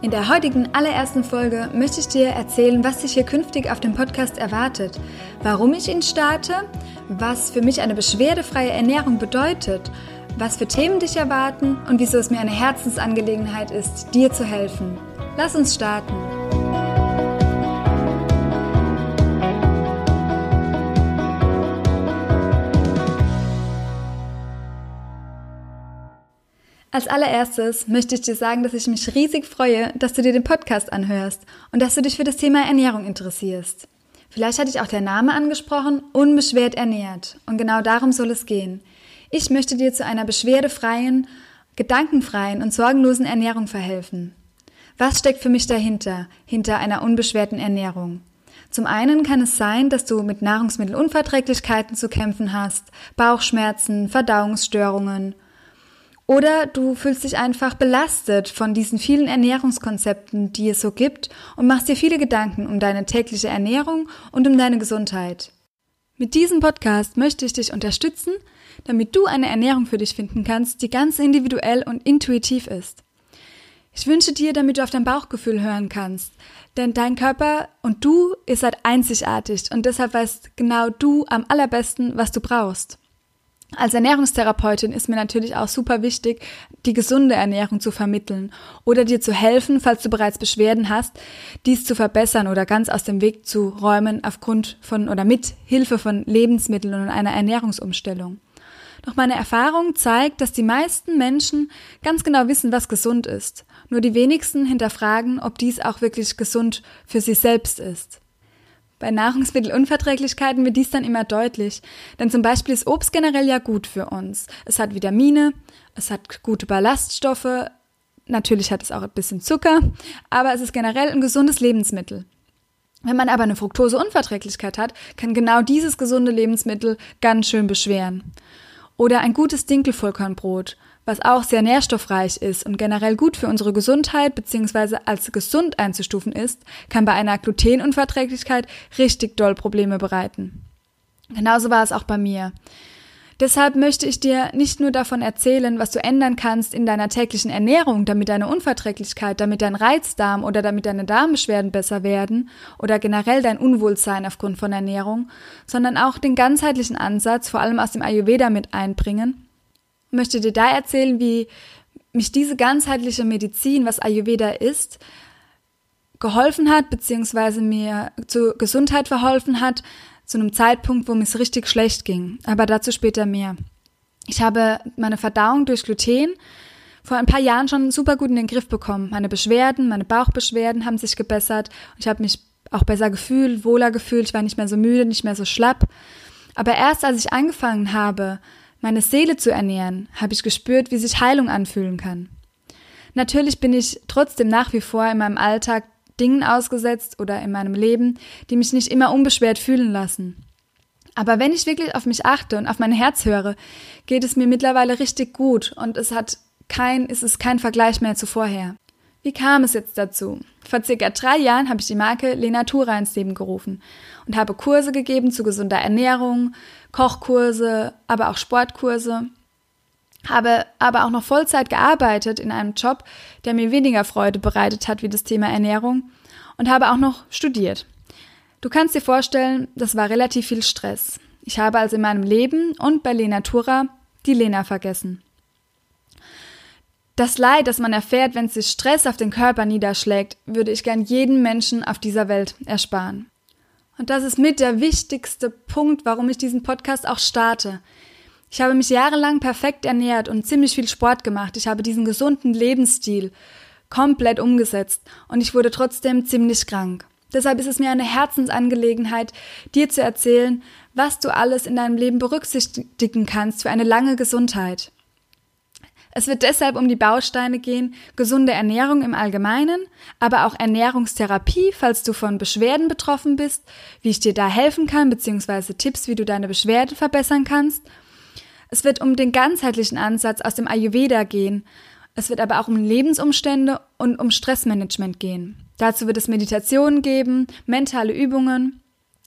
In der heutigen allerersten Folge möchte ich dir erzählen, was dich hier künftig auf dem Podcast erwartet, warum ich ihn starte, was für mich eine beschwerdefreie Ernährung bedeutet, was für Themen dich erwarten und wieso es mir eine Herzensangelegenheit ist, dir zu helfen. Lass uns starten. Als allererstes möchte ich dir sagen, dass ich mich riesig freue, dass du dir den Podcast anhörst und dass du dich für das Thema Ernährung interessierst. Vielleicht hatte ich auch der Name angesprochen, unbeschwert ernährt. Und genau darum soll es gehen. Ich möchte dir zu einer beschwerdefreien, gedankenfreien und sorgenlosen Ernährung verhelfen. Was steckt für mich dahinter, hinter einer unbeschwerten Ernährung? Zum einen kann es sein, dass du mit Nahrungsmittelunverträglichkeiten zu kämpfen hast, Bauchschmerzen, Verdauungsstörungen oder du fühlst dich einfach belastet von diesen vielen Ernährungskonzepten, die es so gibt und machst dir viele Gedanken um deine tägliche Ernährung und um deine Gesundheit. Mit diesem Podcast möchte ich dich unterstützen, damit du eine Ernährung für dich finden kannst, die ganz individuell und intuitiv ist. Ich wünsche dir, damit du auf dein Bauchgefühl hören kannst, denn dein Körper und du ihr seid einzigartig und deshalb weißt genau du am allerbesten, was du brauchst. Als Ernährungstherapeutin ist mir natürlich auch super wichtig, die gesunde Ernährung zu vermitteln oder dir zu helfen, falls du bereits Beschwerden hast, dies zu verbessern oder ganz aus dem Weg zu räumen aufgrund von oder mit Hilfe von Lebensmitteln und einer Ernährungsumstellung. Doch meine Erfahrung zeigt, dass die meisten Menschen ganz genau wissen, was gesund ist. Nur die wenigsten hinterfragen, ob dies auch wirklich gesund für sie selbst ist. Bei Nahrungsmittelunverträglichkeiten wird dies dann immer deutlich, denn zum Beispiel ist Obst generell ja gut für uns. Es hat Vitamine, es hat gute Ballaststoffe, natürlich hat es auch ein bisschen Zucker, aber es ist generell ein gesundes Lebensmittel. Wenn man aber eine Fructoseunverträglichkeit hat, kann genau dieses gesunde Lebensmittel ganz schön beschweren. Oder ein gutes Dinkelvollkornbrot was auch sehr nährstoffreich ist und generell gut für unsere Gesundheit bzw. als gesund einzustufen ist, kann bei einer Glutenunverträglichkeit richtig doll Probleme bereiten. Genauso war es auch bei mir. Deshalb möchte ich dir nicht nur davon erzählen, was du ändern kannst in deiner täglichen Ernährung, damit deine Unverträglichkeit, damit dein Reizdarm oder damit deine Darmbeschwerden besser werden oder generell dein Unwohlsein aufgrund von Ernährung, sondern auch den ganzheitlichen Ansatz, vor allem aus dem Ayurveda, mit einbringen möchte dir da erzählen, wie mich diese ganzheitliche Medizin, was Ayurveda ist, geholfen hat, beziehungsweise mir zur Gesundheit verholfen hat, zu einem Zeitpunkt, wo mir es richtig schlecht ging. Aber dazu später mehr. Ich habe meine Verdauung durch Gluten vor ein paar Jahren schon super gut in den Griff bekommen. Meine Beschwerden, meine Bauchbeschwerden haben sich gebessert. Ich habe mich auch besser gefühlt, wohler gefühlt. Ich war nicht mehr so müde, nicht mehr so schlapp. Aber erst als ich angefangen habe, meine Seele zu ernähren, habe ich gespürt, wie sich Heilung anfühlen kann. Natürlich bin ich trotzdem nach wie vor in meinem Alltag Dingen ausgesetzt oder in meinem Leben, die mich nicht immer unbeschwert fühlen lassen. Aber wenn ich wirklich auf mich achte und auf mein Herz höre, geht es mir mittlerweile richtig gut und es hat kein, es ist kein Vergleich mehr zu vorher. Wie kam es jetzt dazu? Vor circa drei Jahren habe ich die Marke Lenatura ins Leben gerufen und habe Kurse gegeben zu gesunder Ernährung, Kochkurse, aber auch Sportkurse. Habe aber auch noch Vollzeit gearbeitet in einem Job, der mir weniger Freude bereitet hat wie das Thema Ernährung und habe auch noch studiert. Du kannst dir vorstellen, das war relativ viel Stress. Ich habe also in meinem Leben und bei Lenatura die Lena vergessen. Das Leid, das man erfährt, wenn sich Stress auf den Körper niederschlägt, würde ich gern jeden Menschen auf dieser Welt ersparen. Und das ist mit der wichtigste Punkt, warum ich diesen Podcast auch starte. Ich habe mich jahrelang perfekt ernährt und ziemlich viel Sport gemacht. Ich habe diesen gesunden Lebensstil komplett umgesetzt und ich wurde trotzdem ziemlich krank. Deshalb ist es mir eine Herzensangelegenheit, dir zu erzählen, was du alles in deinem Leben berücksichtigen kannst für eine lange Gesundheit. Es wird deshalb um die Bausteine gehen, gesunde Ernährung im Allgemeinen, aber auch Ernährungstherapie, falls du von Beschwerden betroffen bist, wie ich dir da helfen kann, beziehungsweise Tipps, wie du deine Beschwerden verbessern kannst. Es wird um den ganzheitlichen Ansatz aus dem Ayurveda gehen. Es wird aber auch um Lebensumstände und um Stressmanagement gehen. Dazu wird es Meditationen geben, mentale Übungen.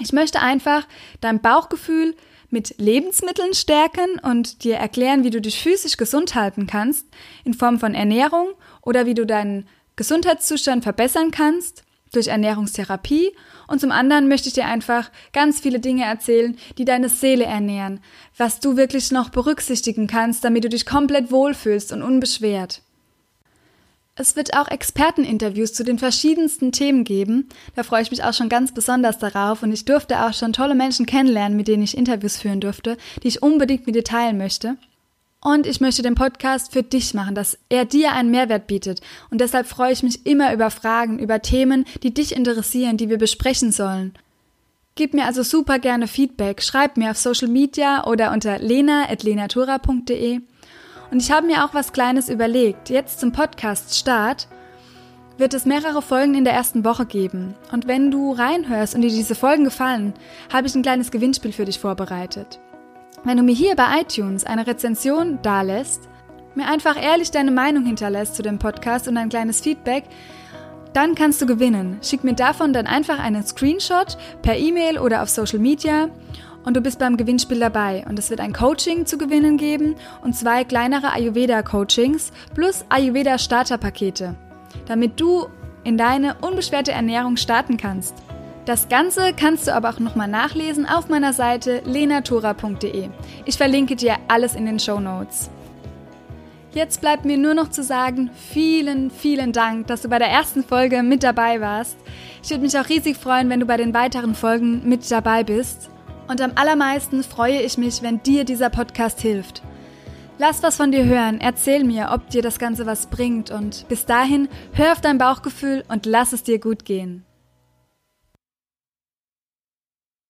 Ich möchte einfach dein Bauchgefühl mit Lebensmitteln stärken und dir erklären, wie du dich physisch gesund halten kannst, in Form von Ernährung oder wie du deinen Gesundheitszustand verbessern kannst durch Ernährungstherapie. Und zum anderen möchte ich dir einfach ganz viele Dinge erzählen, die deine Seele ernähren, was du wirklich noch berücksichtigen kannst, damit du dich komplett wohlfühlst und unbeschwert. Es wird auch Experteninterviews zu den verschiedensten Themen geben. Da freue ich mich auch schon ganz besonders darauf und ich durfte auch schon tolle Menschen kennenlernen, mit denen ich Interviews führen durfte, die ich unbedingt mit dir teilen möchte. Und ich möchte den Podcast für dich machen, dass er dir einen Mehrwert bietet. Und deshalb freue ich mich immer über Fragen, über Themen, die dich interessieren, die wir besprechen sollen. Gib mir also super gerne Feedback, schreib mir auf Social Media oder unter lena.lenatura.de. Und ich habe mir auch was Kleines überlegt. Jetzt zum Podcast-Start wird es mehrere Folgen in der ersten Woche geben. Und wenn du reinhörst und dir diese Folgen gefallen, habe ich ein kleines Gewinnspiel für dich vorbereitet. Wenn du mir hier bei iTunes eine Rezension dalässt, mir einfach ehrlich deine Meinung hinterlässt zu dem Podcast und ein kleines Feedback, dann kannst du gewinnen. Schick mir davon dann einfach einen Screenshot per E-Mail oder auf Social Media und du bist beim Gewinnspiel dabei. Und es wird ein Coaching zu gewinnen geben und zwei kleinere Ayurveda-Coachings plus Ayurveda-Starterpakete, damit du in deine unbeschwerte Ernährung starten kannst. Das Ganze kannst du aber auch nochmal nachlesen auf meiner Seite lenatura.de. Ich verlinke dir alles in den Show Notes. Jetzt bleibt mir nur noch zu sagen, vielen, vielen Dank, dass du bei der ersten Folge mit dabei warst. Ich würde mich auch riesig freuen, wenn du bei den weiteren Folgen mit dabei bist. Und am allermeisten freue ich mich, wenn dir dieser Podcast hilft. Lass was von dir hören, erzähl mir, ob dir das Ganze was bringt und bis dahin hör auf dein Bauchgefühl und lass es dir gut gehen.